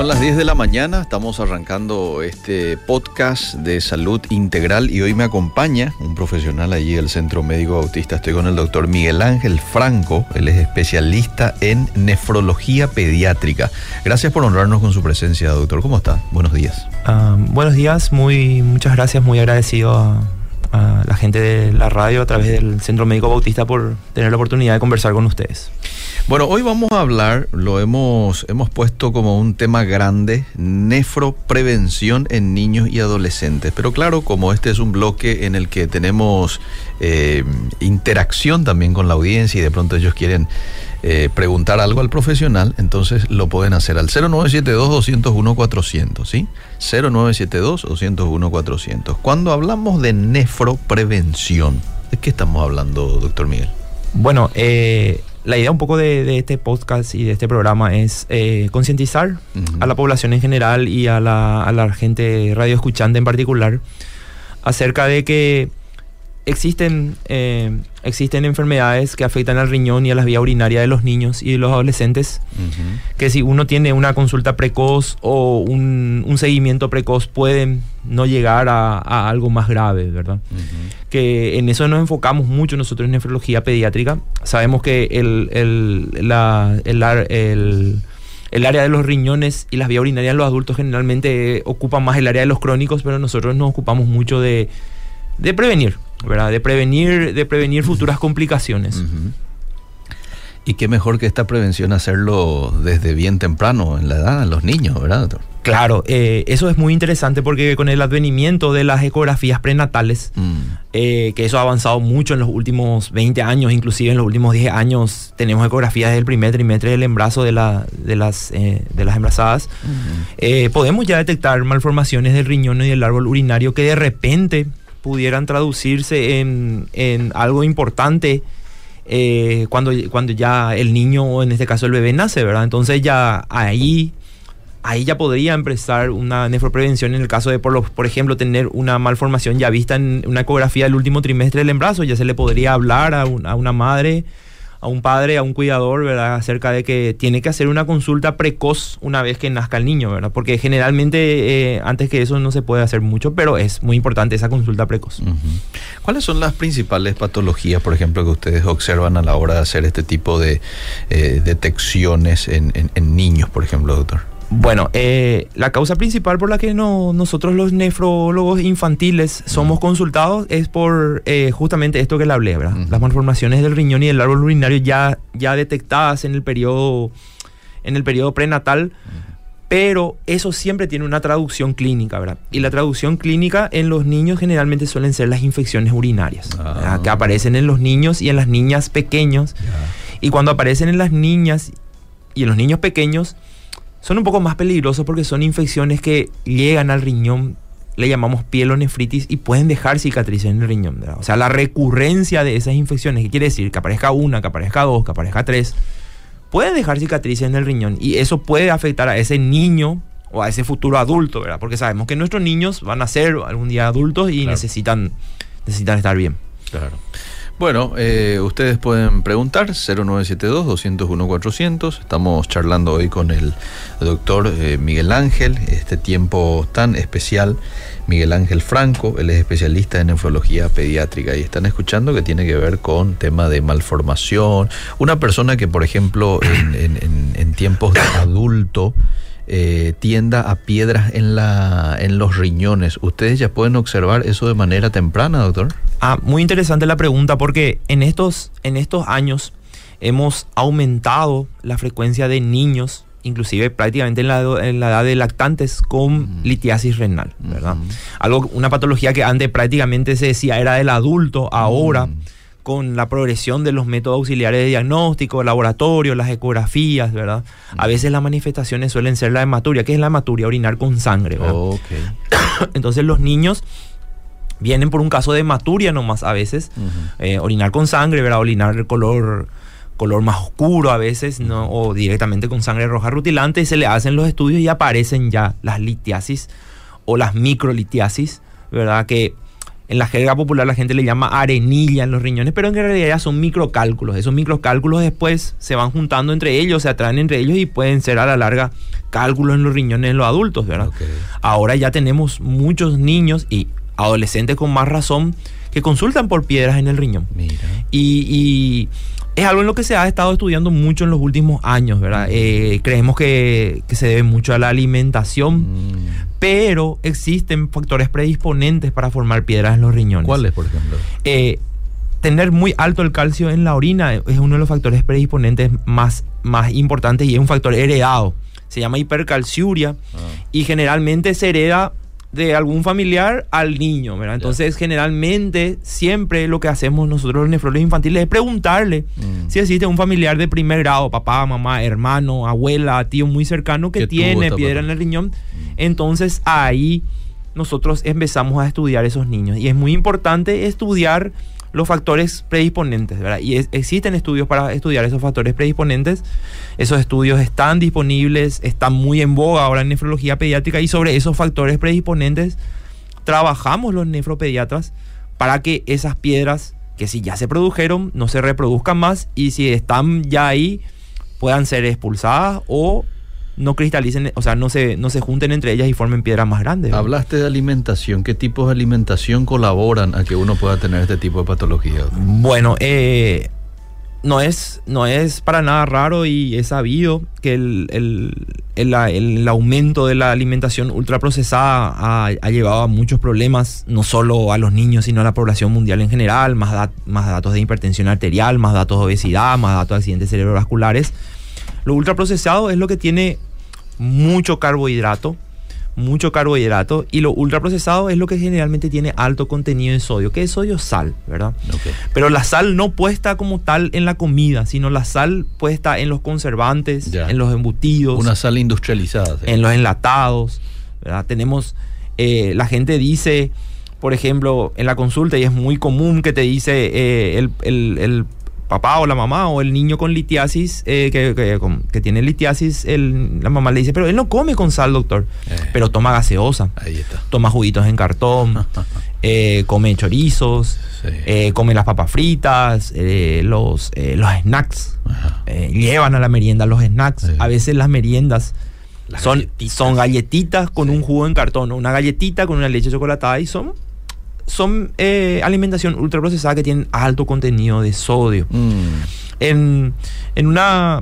Son las 10 de la mañana, estamos arrancando este podcast de salud integral y hoy me acompaña un profesional allí del Centro Médico Autista. Estoy con el doctor Miguel Ángel Franco, él es especialista en nefrología pediátrica. Gracias por honrarnos con su presencia, doctor. ¿Cómo está? Buenos días. Uh, buenos días, muy, muchas gracias, muy agradecido a, a la gente de la radio a través del Centro Médico Bautista por tener la oportunidad de conversar con ustedes. Bueno, hoy vamos a hablar, lo hemos, hemos puesto como un tema grande, nefroprevención en niños y adolescentes. Pero claro, como este es un bloque en el que tenemos eh, interacción también con la audiencia y de pronto ellos quieren eh, preguntar algo al profesional, entonces lo pueden hacer al 0972-201-400, ¿sí? 0972-201-400. Cuando hablamos de nefroprevención, ¿de qué estamos hablando, doctor Miguel? Bueno, eh, la idea un poco de, de, este podcast y de este programa es eh, concientizar uh -huh. a la población en general y a la, a la gente radio escuchante en particular acerca de que existen, eh, existen enfermedades que afectan al riñón y a las vías urinarias de los niños y de los adolescentes, uh -huh. que si uno tiene una consulta precoz o un, un seguimiento precoz pueden no llegar a, a algo más grave, ¿verdad? Uh -huh. Que en eso nos enfocamos mucho nosotros en nefrología pediátrica. Sabemos que el, el, la, el, el el área de los riñones y las vías urinarias en los adultos generalmente ocupan más el área de los crónicos, pero nosotros nos ocupamos mucho de, de prevenir, ¿verdad? De prevenir, de prevenir futuras complicaciones. Uh -huh. Y qué mejor que esta prevención hacerlo desde bien temprano en la edad, en los niños, ¿verdad, doctor? Claro, eh, eso es muy interesante porque con el advenimiento de las ecografías prenatales, mm. eh, que eso ha avanzado mucho en los últimos 20 años, inclusive en los últimos 10 años, tenemos ecografías del primer trimestre del embarazo de, la, de, las, eh, de las embarazadas, mm -hmm. podemos ya detectar malformaciones del riñón y del árbol urinario que de repente pudieran traducirse en, en algo importante eh, cuando, cuando ya el niño, o en este caso el bebé, nace, ¿verdad? Entonces ya ahí, ahí ya podría empezar una nefroprevención en el caso de, por, por ejemplo, tener una malformación ya vista en una ecografía del último trimestre del embarazo, ya se le podría hablar a, un, a una madre a un padre, a un cuidador, ¿verdad? Acerca de que tiene que hacer una consulta precoz una vez que nazca el niño, ¿verdad? Porque generalmente eh, antes que eso no se puede hacer mucho, pero es muy importante esa consulta precoz. ¿Cuáles son las principales patologías, por ejemplo, que ustedes observan a la hora de hacer este tipo de eh, detecciones en, en, en niños, por ejemplo, doctor? Bueno, eh, la causa principal por la que no, nosotros los nefrólogos infantiles somos consultados es por eh, justamente esto que le hablé, ¿verdad? Uh -huh. Las malformaciones del riñón y del árbol urinario ya, ya detectadas en el periodo, en el periodo prenatal, uh -huh. pero eso siempre tiene una traducción clínica, ¿verdad? Y la traducción clínica en los niños generalmente suelen ser las infecciones urinarias, ah. que aparecen en los niños y en las niñas pequeños. Yeah. Y cuando aparecen en las niñas y en los niños pequeños, son un poco más peligrosos porque son infecciones que llegan al riñón, le llamamos pielonefritis y pueden dejar cicatrices en el riñón. ¿verdad? O sea, la recurrencia de esas infecciones, ¿qué quiere decir? Que aparezca una, que aparezca dos, que aparezca tres, pueden dejar cicatrices en el riñón y eso puede afectar a ese niño o a ese futuro adulto, ¿verdad? Porque sabemos que nuestros niños van a ser algún día adultos y claro. necesitan, necesitan estar bien. Claro. Bueno, eh, ustedes pueden preguntar 0972-201-400. Estamos charlando hoy con el doctor eh, Miguel Ángel, este tiempo tan especial. Miguel Ángel Franco, él es especialista en nefrología pediátrica y están escuchando que tiene que ver con tema de malformación. Una persona que, por ejemplo, en, en, en tiempos de adulto, eh, tienda a piedras en, la, en los riñones. ¿Ustedes ya pueden observar eso de manera temprana, doctor? Ah, muy interesante la pregunta porque en estos, en estos años hemos aumentado la frecuencia de niños, inclusive prácticamente en la, en la edad de lactantes, con uh -huh. litiasis renal, ¿verdad? Uh -huh. Algo, una patología que antes prácticamente se decía era del adulto, ahora... Uh -huh con la progresión de los métodos auxiliares de diagnóstico, laboratorio, las ecografías, ¿verdad? A veces las manifestaciones suelen ser la hematuria. ¿Qué es la hematuria? Orinar con sangre, ¿verdad? Oh, okay. Entonces los niños vienen por un caso de hematuria nomás a veces, uh -huh. eh, orinar con sangre, ¿verdad? Orinar color color más oscuro a veces, ¿no? o directamente con sangre roja rutilante, y se le hacen los estudios y aparecen ya las litiasis o las microlitiasis, ¿verdad? Que en la jerga popular la gente le llama arenilla en los riñones, pero en realidad son microcálculos. Esos microcálculos después se van juntando entre ellos, se atraen entre ellos y pueden ser a la larga cálculos en los riñones en los adultos, ¿verdad? Ahora ya tenemos muchos niños y adolescentes con más razón que consultan por piedras en el riñón. Mira. Y, es algo en lo que se ha estado estudiando mucho en los últimos años, ¿verdad? Eh, creemos que, se debe mucho a la alimentación, mm. pero existen factores predisponentes para formar piedras en los riñones. ¿Cuáles, por ejemplo? Eh, tener muy alto el calcio en la orina es uno de los factores predisponentes más, más importantes y es un factor heredado. Se llama hipercalciuria ah. y generalmente se hereda de algún familiar al niño, ¿verdad? Entonces, generalmente, siempre lo que hacemos nosotros los nefrólogos infantiles es preguntarle mm. si existe un familiar de primer grado, papá, mamá, hermano, abuela, tío muy cercano que tiene piedra en el riñón. Mm. Entonces, ahí nosotros empezamos a estudiar esos niños. Y es muy importante estudiar los factores predisponentes, ¿verdad? Y existen estudios para estudiar esos factores predisponentes. Esos estudios están disponibles, están muy en boga ahora en nefrología pediátrica y sobre esos factores predisponentes trabajamos los nefropediatras para que esas piedras que si ya se produjeron no se reproduzcan más y si están ya ahí puedan ser expulsadas o no cristalicen, o sea, no se, no se junten entre ellas y formen piedras más grandes. Hablaste de alimentación. ¿Qué tipos de alimentación colaboran a que uno pueda tener este tipo de patologías? Bueno, eh, no, es, no es para nada raro y es sabido que el, aumento de la alimentación ultraprocesada ha, ha, llevado a muchos problemas, no solo a los niños, sino a la población mundial en general, más, más datos de hipertensión arterial, más datos de obesidad, más datos de accidentes cerebrovasculares. Lo ultraprocesado es lo que tiene mucho carbohidrato, mucho carbohidrato y lo ultraprocesado es lo que generalmente tiene alto contenido de sodio, que es sodio sal, ¿verdad? Pero la sal no puesta como tal en la comida, sino la sal puesta en los conservantes, en los embutidos. Una sal industrializada. En los enlatados, ¿verdad? Tenemos, eh, la gente dice, por ejemplo, en la consulta, y es muy común que te dice eh, el, el papá o la mamá o el niño con litiasis, eh, que, tiene litiasis, la mamá le dice, pero él no come con sal, doctor, eh. pero toma gaseosa, toma juguitos en cartón, eh, come chorizos, come las papas fritas, los, los snacks, llevan a la merienda los snacks, a veces las meriendas. son, son galletitas con un jugo en cartón, una galletita con una leche chocolatada y son son eh, alimentación ultraprocesada que tienen alto contenido de sodio. Mm. En, en un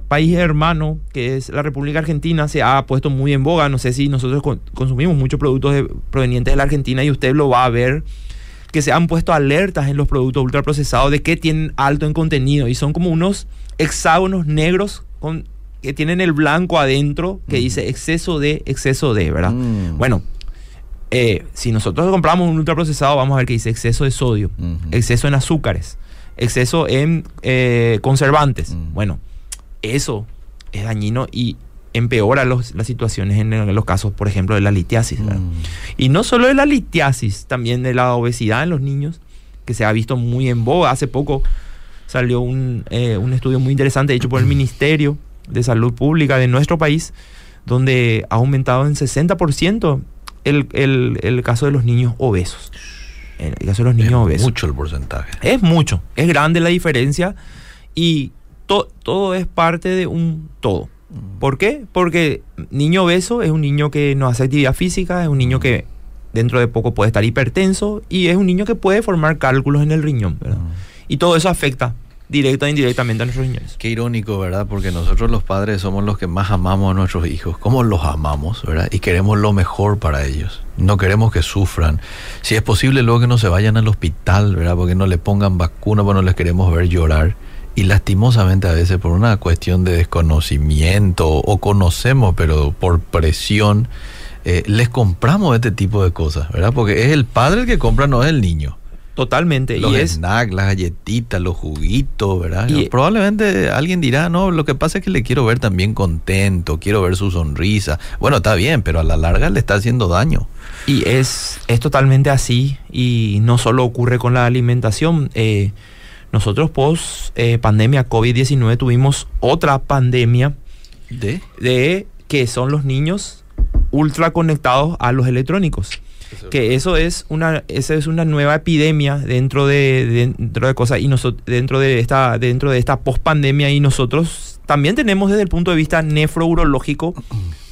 país hermano, que es la República Argentina, se ha puesto muy en boga. No sé si nosotros consumimos muchos productos provenientes de la Argentina y usted lo va a ver que se han puesto alertas en los productos ultraprocesados de que tienen alto en contenido y son como unos hexágonos negros con, que tienen el blanco adentro que mm. dice exceso de, exceso de, ¿verdad? Mm. Bueno, eh, si nosotros compramos un ultraprocesado, vamos a ver que dice exceso de sodio, exceso en azúcares, exceso en eh, conservantes. Bueno, eso es dañino y empeora las situaciones en, los casos, por ejemplo, de la litiasis. Y no solo de la litiasis, también de la obesidad en los niños, que se ha visto muy en boga. Hace poco salió un, eh, un estudio muy interesante hecho por el Ministerio de Salud Pública de nuestro país, donde ha aumentado en 60% el, caso de los niños obesos. el caso de los niños obesos. Es mucho el porcentaje. Es mucho. Es grande la diferencia y todo es parte de un todo. Mm. ¿Por qué? Porque niño obeso es un niño que no hace actividad física, es un niño que dentro de poco puede estar hipertenso y es un niño que puede formar cálculos en el riñón. Mm. Y todo eso afecta directa e indirectamente a nuestros niños. Qué irónico, ¿verdad? Porque nosotros los padres somos los que más amamos a nuestros hijos. ¿Cómo los amamos, verdad? Y queremos lo mejor para ellos. No queremos que sufran. Si es posible, luego que no se vayan al hospital, ¿verdad? Porque no le pongan vacuna, porque no les queremos ver llorar. Y lastimosamente a veces por una cuestión de desconocimiento o conocemos, pero por presión, eh, les compramos este tipo de cosas, ¿verdad? Porque es el padre el que compra, no es el niño. Totalmente. Los y es... snacks, las galletitas, los juguitos, ¿verdad? Y... Probablemente alguien dirá, no, lo que pasa es que le quiero ver también contento, quiero ver su sonrisa. Bueno, está bien, pero a la larga le está haciendo daño. Y es, es totalmente así y no solo ocurre con la alimentación. Eh, nosotros post eh, pandemia COVID-19 tuvimos otra pandemia de, de que son los niños ultra conectados a los electrónicos. Que eso es una, esa es una nueva epidemia dentro de, dentro de cosas y nosotros dentro de esta, dentro de esta pospandemia y nosotros también tenemos desde el punto de vista nefrourológico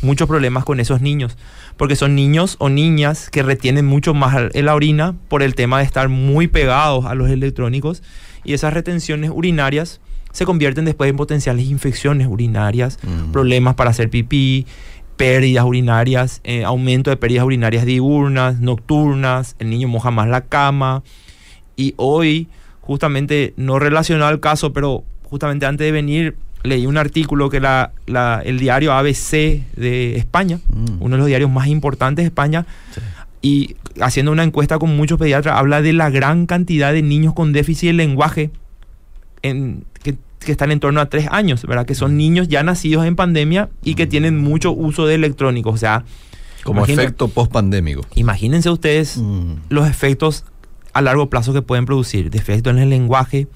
muchos problemas con esos niños, porque son niños o niñas que retienen mucho más la orina por el tema de estar muy pegados a los electrónicos y esas retenciones urinarias se convierten después en potenciales infecciones urinarias, problemas para hacer pipí, pérdidas urinarias, eh, aumento de pérdidas urinarias diurnas, nocturnas, el niño moja más la cama. Y hoy, justamente, no relacionado al caso, pero justamente antes de venir, leí un artículo que la, el diario ABC de España, mm. uno de los diarios más importantes de España, y haciendo una encuesta con muchos pediatras, habla de la gran cantidad de niños con déficit de lenguaje en, que están en torno a tres años, ¿verdad? Que son niños ya nacidos en pandemia y que tienen mucho uso de electrónicos. O sea, como efecto post-pandémico. Imagínense ustedes mm. los efectos a largo plazo que pueden producir. Defecto en el lenguaje,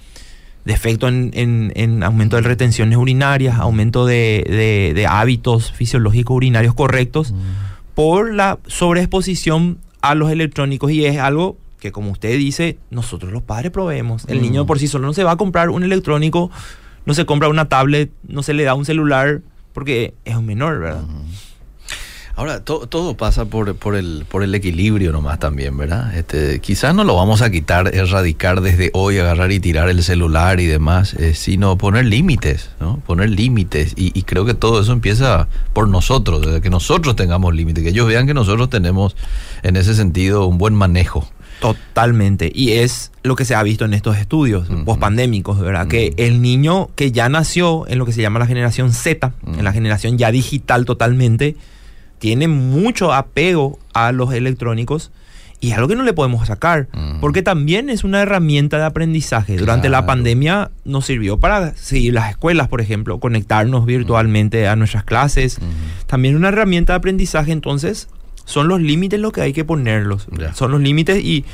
defecto en, en, aumento de retenciones urinarias, aumento de, hábitos fisiológicos urinarios correctos mm. por la sobreexposición a los electrónicos y es algo que como usted dice, nosotros los padres proveemos. El niño mm. por sí solo no se va a comprar un electrónico, no se compra una tablet, no se le da un celular porque es un menor, ¿verdad? Ahora, todo pasa por, por, el, por el equilibrio nomás también, ¿verdad? Este, quizás no lo vamos a quitar, erradicar desde hoy, agarrar y tirar el celular y demás, eh, sino poner límites, ¿no? Poner límites. Y, y, creo que todo eso empieza por nosotros, desde que nosotros tengamos límites, que ellos vean que nosotros tenemos en ese sentido un buen manejo. Totalmente. Y es lo que se ha visto en estos estudios post-pandémicos, ¿verdad? Que el niño que ya nació en lo que se llama la generación Z, en la generación ya digital totalmente, tiene mucho apego a los electrónicos y es algo que no le podemos sacar, porque también es una herramienta de aprendizaje. Durante la pandemia nos sirvió para seguir las escuelas, por ejemplo, conectarnos virtualmente a nuestras clases. También una herramienta de aprendizaje, entonces son los límites lo que hay que ponerlos. Son los límites y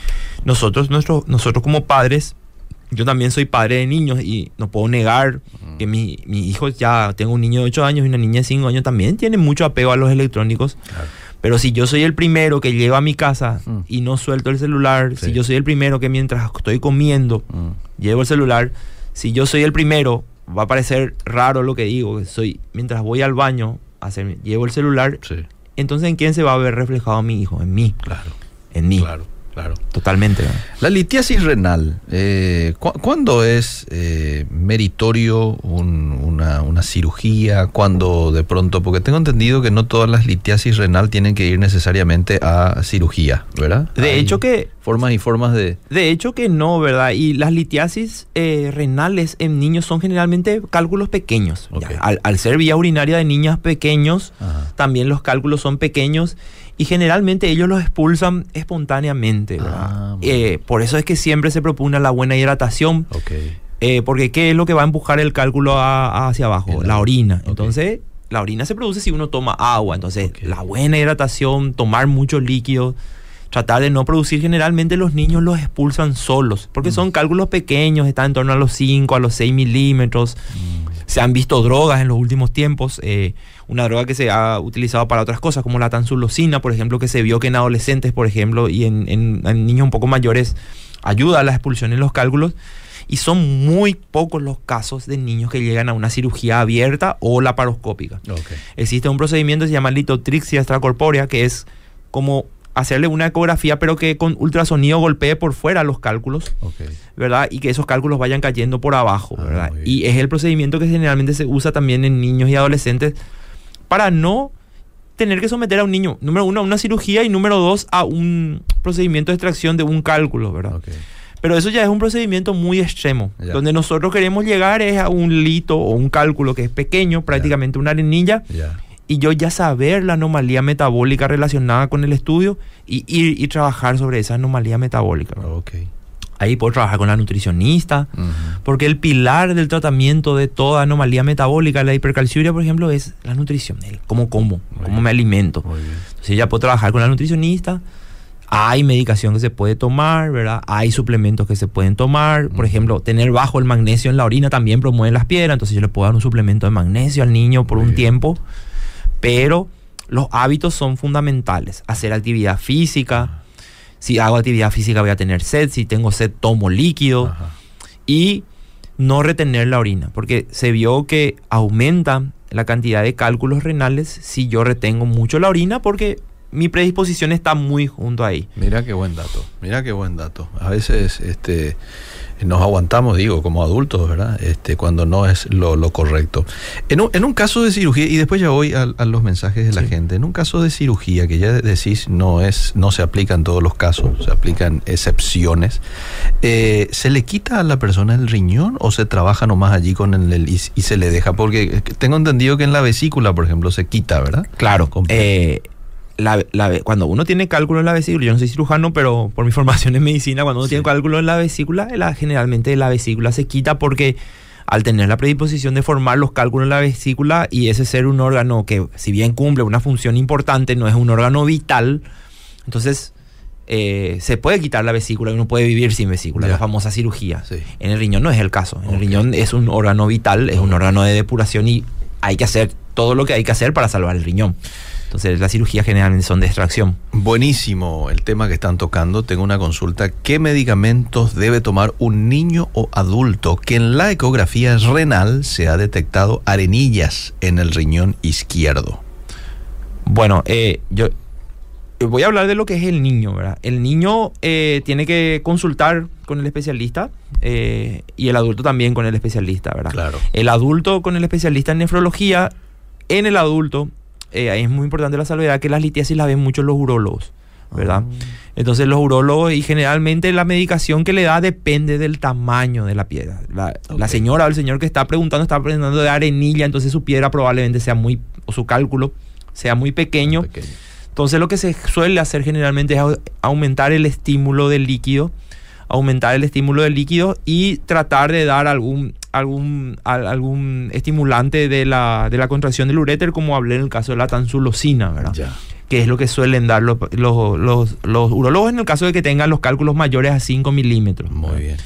nosotros, nosotros como padres, yo también soy padre de niños y no puedo negar que mi, mi hijo ya, tengo un niño de 8 años y una niña de 5 años, también tiene mucho apego a los electrónicos. Pero si yo soy el primero que llego a mi casa mm. y no suelto el celular, si yo soy el primero que mientras estoy comiendo mm. llevo el celular, si yo soy el primero, va a parecer raro lo que digo, que soy mientras voy al baño, hacer, llevo el celular, entonces ¿en quién se va a ver reflejado mi hijo? En mí. Claro. En mí. Claro. Claro. Totalmente. La litiasis renal, eh, ¿cuándo es eh, meritorio una, cirugía? ¿Cuándo de pronto? Porque tengo entendido que no todas las litiasis renal tienen que ir necesariamente a cirugía, ¿verdad? De hecho que... Formas y formas de... De hecho que no, ¿verdad? Y las litiasis eh, renales en niños son generalmente cálculos pequeños. al, ser vía urinaria de niñas pequeños, también los cálculos son pequeños y generalmente ellos los expulsan espontáneamente. Ah, eh, por eso es que siempre se propone la buena hidratación. Eh, porque ¿qué es lo que va a empujar el cálculo hacia abajo? La orina. Entonces, la orina se produce si uno toma agua. Entonces, la buena hidratación, tomar mucho líquido, tratar de no producir. Generalmente los niños los expulsan solos, porque mm. son cálculos pequeños, están en torno a los 5, a los 6 milímetros. Mm. Se han visto drogas en los últimos tiempos. Eh, una droga que se ha utilizado para otras cosas, como la tansulosina, por ejemplo, que se vio que en adolescentes, por ejemplo, y en, niños un poco mayores ayuda a la expulsión en los cálculos. Y son muy pocos los casos de niños que llegan a una cirugía abierta o laparoscópica. Existe un procedimiento que se llama litotrixia extracorpórea, que es como hacerle una ecografía, pero que con ultrasonido golpee por fuera los cálculos, ¿verdad? Y que esos cálculos vayan cayendo por abajo, ah, ¿verdad? Y es el procedimiento que generalmente se usa también en niños y adolescentes para no tener que someter a un niño, número uno, a una cirugía y número dos, a un procedimiento de extracción de un cálculo, ¿verdad? Pero eso ya es un procedimiento muy extremo. Donde nosotros queremos llegar es a un lito o un cálculo que es pequeño, prácticamente una arenilla, y yo ya saber la anomalía metabólica relacionada con el estudio y ir y trabajar sobre esa anomalía metabólica. Okay. Ahí puedo trabajar con la nutricionista, porque el pilar del tratamiento de toda anomalía metabólica, la hipercalciuria, por ejemplo, es la nutrición, el cómo como, cómo me alimento. Entonces ya puedo trabajar con la nutricionista, hay medicación que se puede tomar, ¿verdad? Hay suplementos que se pueden tomar. Por ejemplo, tener bajo el magnesio en la orina también promueve las piedras, entonces yo le puedo dar un suplemento de magnesio al niño por un tiempo, pero los hábitos son fundamentales. Hacer actividad física, si hago actividad física voy a tener sed, si tengo sed tomo líquido Ajá. y no retener la orina, porque se vio que aumenta la cantidad de cálculos renales si yo retengo mucho la orina porque mi predisposición está muy junto ahí. Mira qué buen dato, mira qué buen dato. A veces este, nos aguantamos, digo, como adultos, ¿verdad? Este, cuando no es lo, lo correcto. En un, en un caso de cirugía, y después ya voy a, a los mensajes de la Sí. gente, en un caso de cirugía que ya decís no es, no se aplica en todos los casos, se aplican excepciones, eh, ¿se le quita a la persona el riñón o se trabaja nomás allí con el, y, y se le deja? Porque tengo entendido que en la vesícula, por ejemplo, se quita, ¿verdad? Claro, eh, la- la cuando uno tiene cálculo en la vesícula, yo no soy cirujano, pero por mi formación en medicina, cuando uno Sí. tiene cálculo en la vesícula, la- generalmente la vesícula se quita porque al tener la predisposición de formar los cálculos en la vesícula y ese ser un órgano que si bien cumple una función importante, no es un órgano vital, entonces eh, se puede quitar la vesícula y uno puede vivir sin vesícula, Ya. la famosa cirugía. Sí. En el riñón no es el caso. En el riñón es un órgano vital, es un órgano de depuración y hay que hacer todo lo que hay que hacer para salvar el riñón. Entonces las cirugías generalmente son de extracción. Buenísimo el tema que están tocando. Tengo una consulta. ¿Qué medicamentos debe tomar un niño o adulto que en la ecografía renal se ha detectado arenillas en el riñón izquierdo? Bueno, eh, yo voy a hablar de lo que es el niño, ¿verdad? El niño eh, tiene que consultar con el especialista eh, y el adulto también con el especialista, ¿verdad? Claro. El adulto con el especialista en nefrología, en el adulto, eh, ahí es muy importante la salvedad que las litiasis las ven mucho los urólogos, ¿verdad? Entonces los urólogos y generalmente la medicación que le da depende del tamaño de la piedra. La, señora o el señor que está preguntando está preguntando de arenilla, entonces su piedra probablemente sea muy, o su cálculo sea muy pequeño. Pequeño. Entonces lo que se suele hacer generalmente es au- aumentar el estímulo del líquido, aumentar el estímulo del líquido y tratar de dar algún, algún, al- algún estimulante de la, de la contracción del uréter, como hablé en el caso de la tansulosina, ¿verdad? Ya. Que es lo que suelen dar los, los, los, los urólogos en el caso de que tengan los cálculos mayores a 5 milímetros. Muy ¿verdad? bien.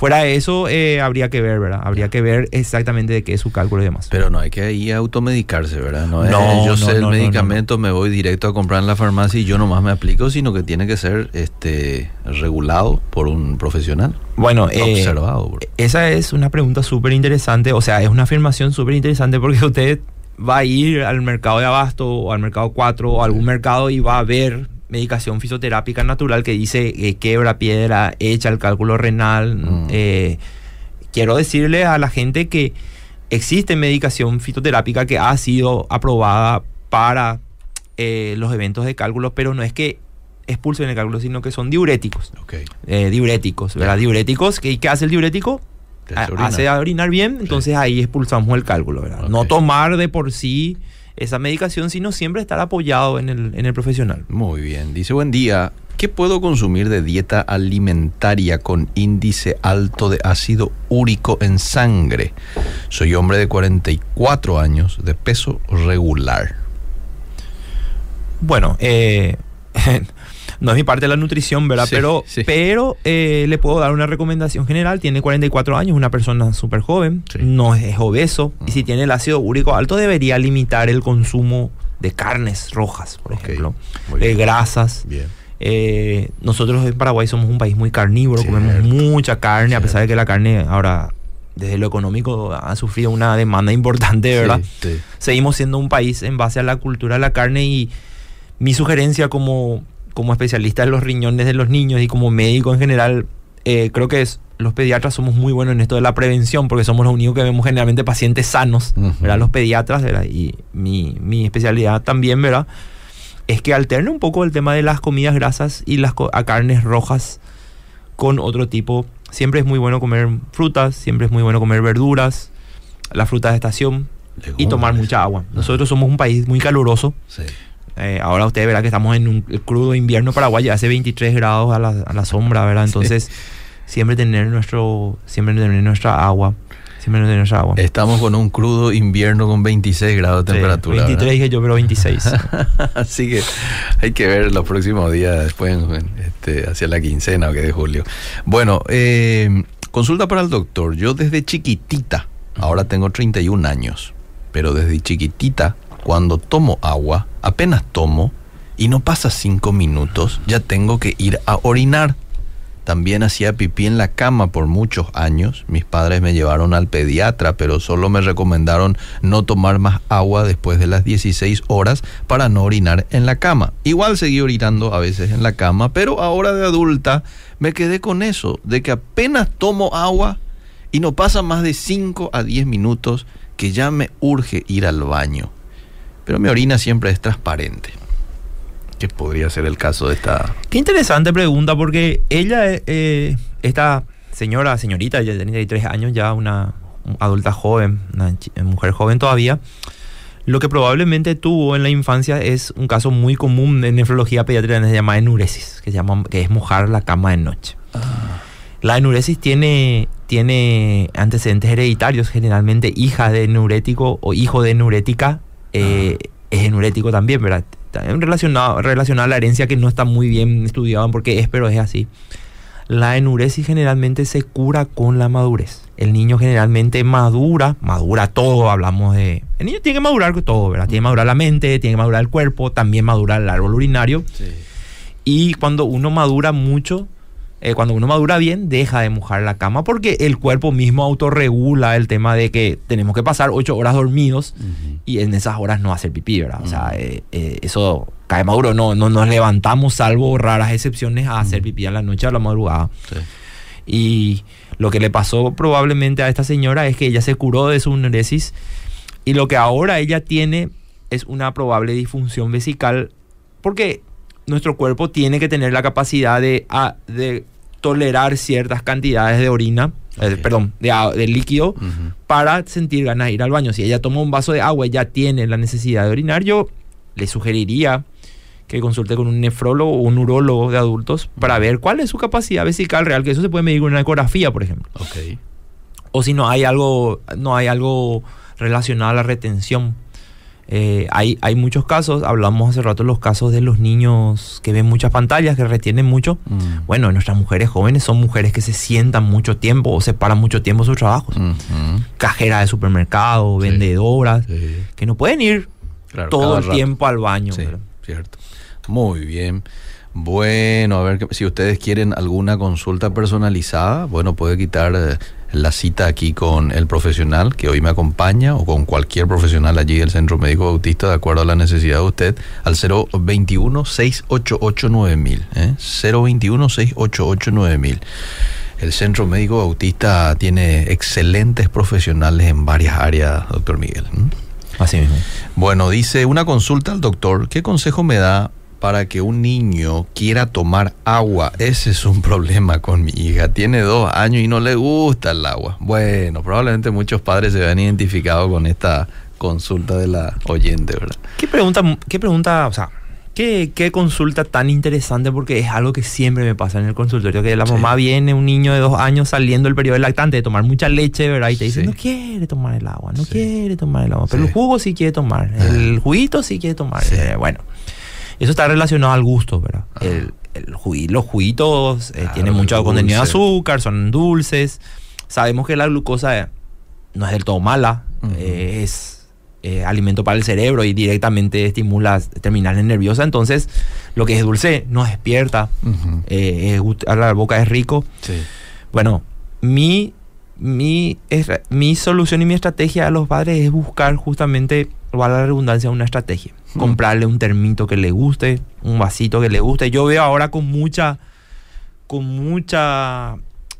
Fuera de eso, eh, habría que ver, ¿verdad? Habría que ver exactamente de qué es su cálculo y demás. Pero no hay que ahí automedicarse, ¿verdad? No, es, No, yo no, sé el no, medicamento, me voy directo a comprar en la farmacia y yo nomás me aplico, sino que tiene que ser este regulado por un profesional, Bueno, eh, observado. por- Esa es una pregunta súper interesante, o sea, es una afirmación súper interesante porque usted va a ir al mercado de abasto o al mercado 4 o a algún mercado y va a ver medicación fisioterápica natural que dice eh, quebra piedra, echa el cálculo renal. Mm. eh, quiero decirle a la gente que existe medicación fitoterápica que ha sido aprobada para eh, los eventos de cálculo, pero no es que expulsen el cálculo, sino que son diuréticos eh, diuréticos, ¿verdad? Diuréticos, ¿qué, qué hace el diurético? Hace orinar. bien, entonces ahí expulsamos el cálculo, ¿verdad? No tomar de por sí esa medicación, sino siempre estar apoyado en el, en el profesional. Muy bien. Dice, buen día. ¿Qué puedo consumir de dieta alimentaria con índice alto de ácido úrico en sangre? Soy hombre de 44 años, de peso regular. Bueno, eh, no es mi parte de la nutrición, ¿verdad? Sí, pero sí. pero eh, le puedo dar una recomendación general. Tiene 44 años, una persona súper joven, Sí. no es obeso. Y si tiene el ácido úrico alto, debería limitar el consumo de carnes rojas, por ejemplo, muy de bien. grasas. Bien. Eh, nosotros en Paraguay somos un país muy carnívoro, Cierto. comemos mucha carne, a pesar de que la carne ahora, desde lo económico, ha sufrido una demanda importante, ¿verdad? Sí, sí. Seguimos siendo un país en base a la cultura de la carne y mi sugerencia como, como especialista en los riñones de los niños y como médico en general, eh, creo que es, los pediatras somos muy buenos en esto de la prevención porque somos los únicos que vemos generalmente pacientes sanos, Ujú. ¿verdad? Los pediatras, ¿verdad? Y mi, mi especialidad también, ¿verdad? Es que alterne un poco el tema de las comidas grasas y las a carnes rojas con otro tipo. Siempre es muy bueno comer frutas, siempre es muy bueno comer verduras, las frutas de estación y tomar mucha agua. Nosotros somos un país muy caluroso. Sí. Eh, ahora usted verá que estamos en un crudo invierno paraguay, hace 23 grados a la, a la sombra, ¿verdad? Entonces, siempre tener nuestro, siempre tener nuestra agua, siempre tener nuestra agua. Estamos con un crudo invierno con 26 grados de Sí, temperatura. 23 ¿verdad? dije yo, pero 26. Así que hay que ver los próximos días después, este, hacia la quincena o que de julio. Bueno, eh, consulta para el doctor. Yo desde chiquitita, ahora tengo 31 años, pero desde chiquitita, cuando tomo agua, apenas tomo y no pasa cinco minutos, ya tengo que ir a orinar. También hacía pipí en la cama por muchos años. Mis padres me llevaron al pediatra, pero solo me recomendaron no tomar más agua después de las 16 horas para no orinar en la cama. Igual seguí orinando a veces en la cama, pero ahora de adulta me quedé con eso, de que apenas tomo agua y no pasa más de 5 a 10 minutos que ya me urge ir al baño. Pero mi orina siempre es transparente que podría ser el caso de esta... Qué interesante pregunta, porque ella, eh, esta señora, señorita, ya tiene 33 años, ya una, adulta joven, una mujer joven todavía, lo que probablemente tuvo en la infancia es un caso muy común en nefrología pediátrica, se llama enuresis, que, se llama, que es mojar la cama de noche. Ah. La enuresis tiene, tiene antecedentes hereditarios, generalmente hija de neurético o hijo de neurética eh, ah. es enurético también, ¿verdad? relacionado, relacionado a la herencia que no está muy bien estudiado porque es, pero es así. La enuresis generalmente se cura con la madurez. El niño generalmente madura, madura todo, hablamos de... El niño tiene que madurar todo, ¿verdad? Tiene que madurar la mente, tiene que madurar el cuerpo, también madura el árbol urinario. Y cuando uno madura mucho, eh, cuando uno madura bien, deja de mojar la cama porque el cuerpo mismo autorregula el tema de que tenemos que pasar ocho horas dormidos y en esas horas no hacer pipí, ¿verdad? O sea, eh, eh, eso cae maduro. No, no nos levantamos, salvo raras excepciones, a hacer pipí a la noche o a la madrugada. Y lo que le pasó probablemente a esta señora es que ella se curó de su neuresis y lo que ahora ella tiene es una probable disfunción vesical porque nuestro cuerpo tiene que tener la capacidad de, de tolerar ciertas cantidades de orina, eh, perdón, de, líquido, para sentir ganas de ir al baño. Si ella toma un vaso de agua y ya tiene la necesidad de orinar, yo le sugeriría que consulte con un nefrólogo o un urólogo de adultos para ver cuál es su capacidad vesical real, que eso se puede medir con una ecografía, por ejemplo. O si no hay algo, no hay algo relacionado a la retención eh, hay, hay muchos casos, hablamos hace rato de los casos de los niños que ven muchas pantallas, que retienen mucho. Mm. Bueno, nuestras mujeres jóvenes son mujeres que se sientan mucho tiempo o se paran mucho tiempo sus trabajos. Cajeras de supermercado, vendedoras, que no pueden ir todo el tiempo al baño. cierto. Muy bien. Bueno, a ver si ustedes quieren alguna consulta personalizada, bueno, puede quitar eh, la cita aquí con el profesional que hoy me acompaña o con cualquier profesional allí del Centro Médico Bautista de acuerdo a la necesidad de usted al 021 688 9000, ¿eh? 021 688 9000. El Centro Médico Bautista tiene excelentes profesionales en varias áreas, doctor Miguel. Así mismo. Bueno, dice una consulta al doctor. ¿Qué consejo me da para que un niño quiera tomar agua. Ese es un problema con mi hija. Tiene dos años y no le gusta el agua. Bueno, probablemente muchos padres se vean identificados con esta consulta de la oyente, ¿verdad? ¿Qué pregunta, qué pregunta, o sea, qué, qué consulta tan interesante? Porque es algo que siempre me pasa en el consultorio, que la mamá viene, un niño de dos años saliendo del periodo lactante de tomar mucha leche, ¿verdad? Y te dice, no quiere tomar el agua, no quiere tomar el agua, pero el jugo sí quiere tomar, el juguito sí quiere tomar. Eh, bueno. Eso está relacionado al gusto, ¿verdad? El, los juguitos eh, tienen mucho contenido de azúcar, son dulces. Sabemos que la glucosa no es del todo mala, eh, es eh, alimento para el cerebro y directamente estimula terminales nerviosas. Entonces, lo que es dulce nos despierta, a la boca es rico. Bueno, mi, mi, mi solución y mi estrategia a los padres es buscar justamente, a la redundancia, una estrategia comprarle un termito que le guste, un vasito que le guste. Yo veo ahora con mucha, con mucha,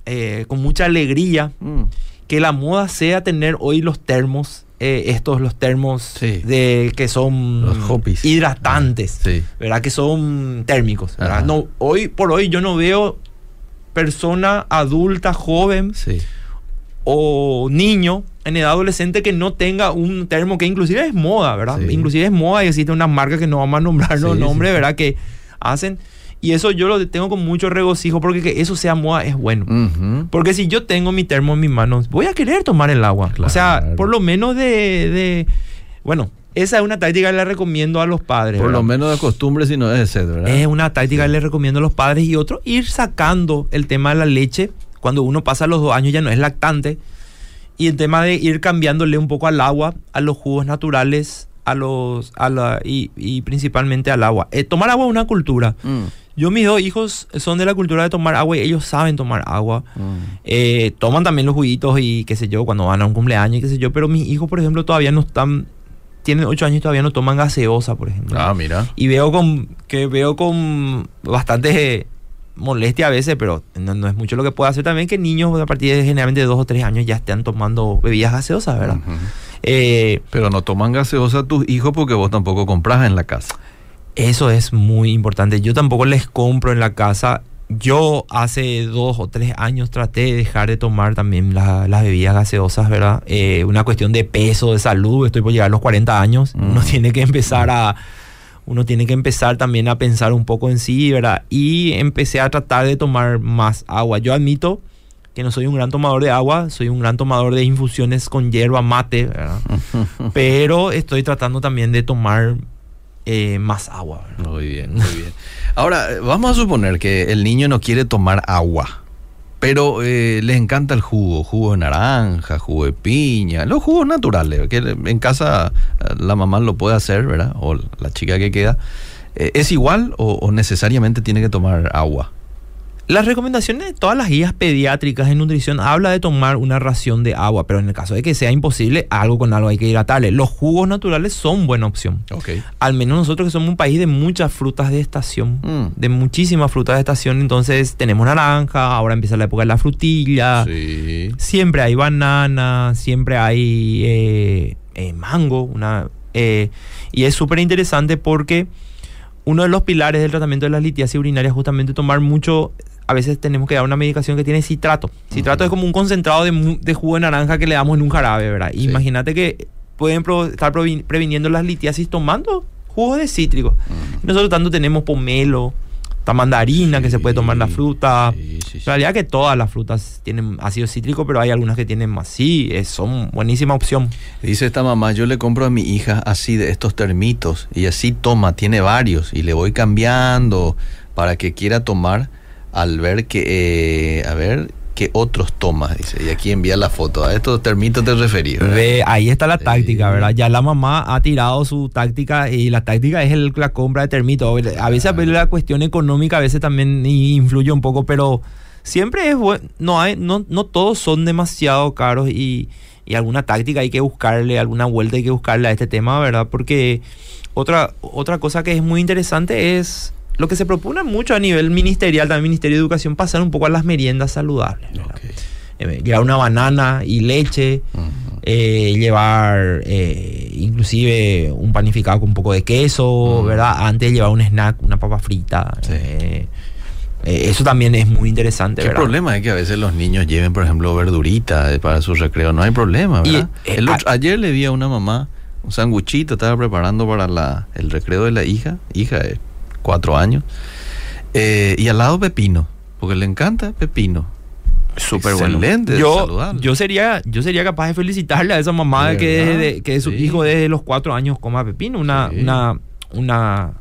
eh, con mucha alegría mm. que la moda sea tener hoy los termos, eh, estos los termos de que son hidratantes, ¿verdad? Que son térmicos, No, hoy por hoy yo no veo persona adulta, joven o niño en edad adolescente que no tenga un termo que inclusive es moda, ¿verdad? Inclusive es moda y existe una marca que no vamos a nombrar los nombres, ¿verdad? Que hacen. Y eso yo lo tengo con mucho regocijo porque que eso sea moda es bueno. Porque si yo tengo mi termo en mis manos, voy a querer tomar el agua. O sea, por lo menos de, Bueno, esa es una táctica que le recomiendo a los padres. Por lo menos de costumbre, si no es sed, ¿verdad? Es una táctica que le recomiendo a los padres y otro, ir sacando el tema de la leche. Cuando uno pasa los dos años ya no es lactante y el tema de ir cambiándole un poco al agua, a los jugos naturales, a los a la, y, y principalmente al agua. Eh, tomar agua es una cultura. Mm. Yo mis dos hijos son de la cultura de tomar agua y ellos saben tomar agua. Mm. Eh, toman también los juguitos y qué sé yo, cuando van a un cumpleaños y qué sé yo, pero mis hijos, por ejemplo, todavía no están, tienen 8 años y todavía no toman gaseosa, por ejemplo. Ah, mira. Y veo con, que veo con bastante molestia a veces, pero no, no es mucho lo que puede hacer también que niños a partir de generalmente de 2 o 3 años ya estén tomando bebidas gaseosas, ¿verdad? Eh, Pero no toman gaseosa tus hijos porque vos tampoco compras en la casa. Eso es muy importante. Yo tampoco les compro en la casa. Yo hace dos o tres años traté de dejar de tomar también la- las bebidas gaseosas, ¿verdad? Eh, una cuestión de peso, de salud. Estoy por llegar a los 40 años. Mm. Uno tiene que empezar a... Uno tiene que empezar también a pensar un poco en sí, ¿verdad? Y empecé a tratar de tomar más agua. Yo admito que no soy un gran tomador de agua, soy un gran tomador de infusiones con hierba mate, ¿verdad? Pero estoy tratando también de tomar eh, más agua. ¿verdad? Muy bien, muy bien. Ahora, vamos a suponer que el niño no quiere tomar agua, pero eh, les encanta el jugo, jugo de naranja, jugo de piña, los jugos naturales, que en casa eh, la mamá lo puede hacer, ¿verdad? O la chica que queda. Eh, ¿Es igual o, o necesariamente tiene que tomar agua? Las recomendaciones de todas las guías pediátricas en nutrición habla de tomar una ración de agua, pero en el caso de que sea imposible, algo con algo hay que hidratarle. Los jugos naturales son buena opción. Ok. Al menos nosotros que somos un país de muchas frutas de estación, Mm. de muchísimas frutas de estación, entonces tenemos naranja, ahora empieza la época de la frutilla, Sí. siempre hay banana, siempre hay eh, eh, mango, una, eh, y es súper interesante porque uno de los pilares del tratamiento de las litiasis urinarias es justamente tomar mucho, a veces tenemos que dar una medicación que tiene citrato. Citrato es como un concentrado de, jugo de naranja que le damos en un jarabe, ¿verdad? Sí. Imagínate que pueden pro- estar previniendo las litiasis tomando jugos de cítricos. Mm. Nosotros tanto tenemos pomelo, tamandarina que se puede tomar la Sí, fruta. sí, sí, sí. En realidad que todas las frutas tienen ácido cítrico, pero hay algunas que tienen más. Sí, es- son buenísima opción. Dice esta mamá, yo le compro a mi hija así de estos termitos y así toma, tiene varios y le voy cambiando para que quiera tomar al ver que, eh, a ver, que otros toma, dice. Y aquí envía la foto. A estos termitos te referí. ahí está la Sí. táctica, ¿verdad? Ya la mamá ha tirado su táctica y la táctica es el- la compra de termitos. A veces Claro. la cuestión económica a veces también influye un poco, pero siempre es bueno. No, hay, no, no todos son demasiado caros y, y alguna táctica hay que buscarle, alguna vuelta hay que buscarle a este tema, ¿verdad? Porque otra, otra cosa que es muy interesante es lo que se propone mucho a nivel ministerial, también Ministerio de Educación, pasar un poco a las meriendas saludables. Eh, llevar una banana y leche, eh, llevar eh, inclusive un panificado con un poco de queso. ¿verdad? Antes llevar un snack, una papa frita. Sí. eso también es muy interesante, ¿Qué ¿verdad? problema es que a veces los niños lleven, por ejemplo, verdurita para su recreo? No hay problema, ¿verdad? El otro- ayer le vi a una mamá un sanguchito, estaba preparando para la, el recreo de la hija, hija cuatro años, eh, y al lado pepino, porque le encanta pepino. Súper bueno. Excelente, Yo, saludable. yo sería, yo sería capaz de felicitarle a esa mamá ¿De de que, desde- que su Sí. hijo desde los cuatro años coma pepino, una, Sí. una, una,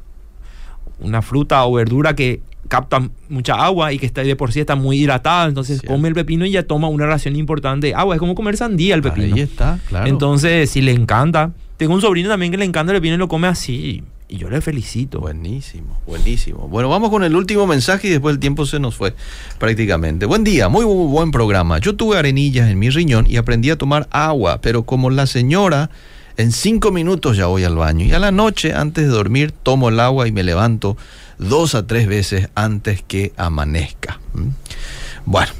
una fruta o verdura que capta mucha agua y que está de por sí está muy hidratada, entonces Cierto. come el pepino y ya toma una ración importante de agua. Es como comer sandía el pepino. Ahí está, claro. Entonces, si le encanta. Tengo un sobrino también que le encanta el pepino y lo come así. Y yo le felicito. Buenísimo, buenísimo. Bueno, vamos con el último mensaje y después el tiempo se nos fue prácticamente. Buen día, muy bu- buen programa. Yo tuve arenillas en mi riñón y aprendí a tomar agua, pero como la señora, en cinco minutos ya voy al baño. Y a la noche, antes de dormir, tomo el agua y me levanto dos a tres veces antes que amanezca. ¿Mm? Bueno,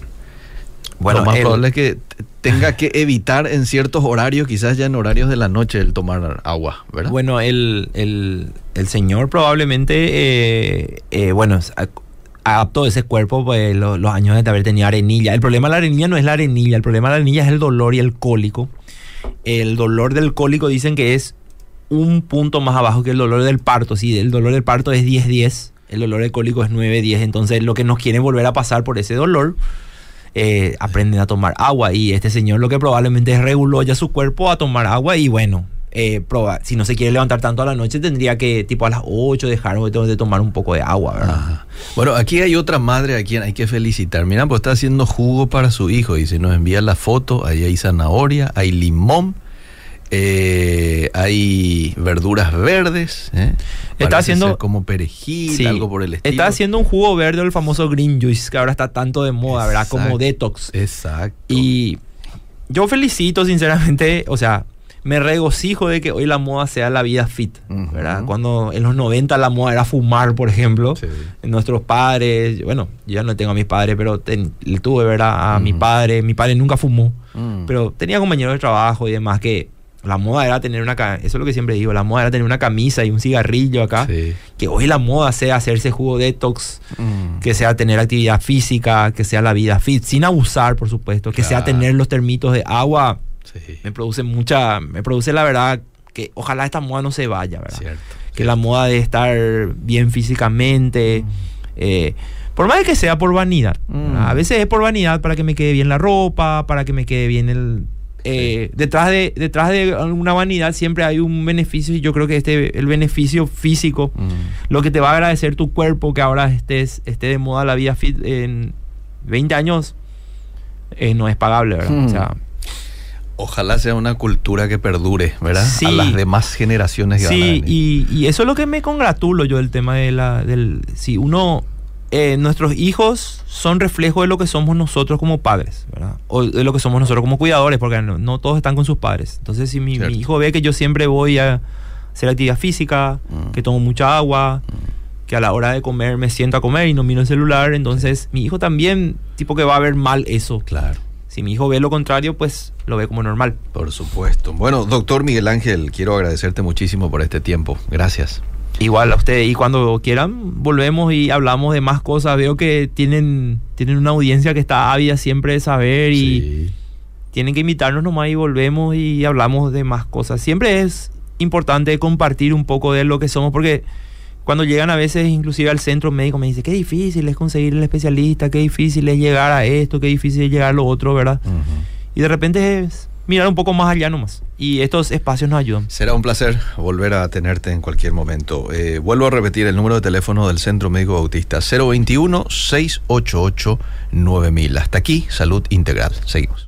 Bueno, lo más el- probable es que tenga que evitar en ciertos horarios, quizás ya en horarios de la noche, el tomar agua, ¿verdad? Bueno, el, el- señor probablemente, eh, eh, bueno, adaptó ese cuerpo pues, lo- los años de haber tenido arenilla. El problema de la arenilla no es la arenilla, el problema de la arenilla es el dolor y el cólico. El dolor del cólico dicen que es un punto más abajo que el dolor del parto. Si el dolor del parto es 10-10, el dolor del cólico es 9-10. Entonces, lo que nos quieren volver a pasar por ese dolor, eh, aprenden a tomar agua. Y este señor lo que probablemente reguló ya su cuerpo a tomar agua y bueno. eh, si no se quiere levantar tanto a la noche, tendría que, tipo a las 8, dejar de, tomar un poco de agua, ¿verdad? Ajá. Bueno, aquí hay otra madre a quien hay que felicitar. Mira, pues está haciendo jugo para su hijo. Dice, nos envía la foto. Ahí hay zanahoria, hay limón Eh, hay verduras verdes. ¿eh? Está haciendo como perejil, sí, algo por el estilo. Está haciendo un jugo verde, el famoso green juice, que ahora está tanto de moda, ¿verdad? Como detox. Exacto. Y yo felicito, sinceramente, o sea, me regocijo de que hoy la moda sea la vida fit, ¿verdad? Cuando en los 90 la moda era fumar, por ejemplo, sí. nuestros padres, bueno, yo ya no tengo a mis padres, pero le tuve, ¿verdad? A mi padre, mi padre nunca fumó, Mm. pero tenía compañeros de trabajo y demás que la moda era tener una, eso es lo que siempre digo, la moda era tener una camisa y un cigarrillo acá, Sí. que hoy la moda sea hacerse jugo detox, Mm. que sea tener actividad física, que sea la vida fit, sin abusar, por supuesto, que sea tener los termitos de agua, Sí, me produce mucha, me produce la verdad que ojalá esta moda no se vaya, ¿verdad? cierto. Que la moda de estar bien físicamente, eh, por más de que sea por vanidad, Mm. a veces es por vanidad para que me quede bien la ropa, para que me quede bien el... eh, detrás, de, detrás de una vanidad siempre hay un beneficio y yo creo que este el beneficio físico Mm. lo que te va a agradecer tu cuerpo que ahora estés esté de moda la vida fit en 20 años eh, no es pagable, ¿verdad? O sea, Ojalá sea una cultura que perdure, ¿verdad? Sí. A las demás generaciones que van a sí, venir. y, y eso es lo que me congratulo yo del tema de la del si uno eh, nuestros hijos son reflejo de lo que somos nosotros como padres, ¿verdad? O de lo que somos nosotros como cuidadores, porque no, no todos están con sus padres. Entonces, si mi, hijo ve que yo siempre voy a hacer actividad física, Mm. que tomo mucha agua, que a la hora de comer me siento a comer y no miro el celular, entonces mi hijo también, tipo que va a ver mal eso. Claro. Si mi hijo ve lo contrario, pues lo ve como normal. Por supuesto. Bueno, doctor Miguel Ángel, quiero agradecerte muchísimo por este tiempo. Gracias. Igual a ustedes, y cuando quieran, volvemos y hablamos de más cosas. Veo que tienen, tienen una audiencia que está ávida siempre de saber y Sí. tienen que invitarnos nomás y volvemos y hablamos de más cosas. Siempre es importante compartir un poco de lo que somos porque cuando llegan a veces inclusive al centro médico me dice qué difícil es conseguir el especialista, qué difícil es llegar a esto, qué difícil es llegar a lo otro, ¿verdad? Y de repente es mirar un poco más allá nomás. Y estos espacios nos ayudan. Será un placer volver a tenerte en cualquier momento. Eh, vuelvo a repetir el número de teléfono del Centro Médico Bautista, 021-688-9000. Hasta aquí, Salud Integral. Seguimos.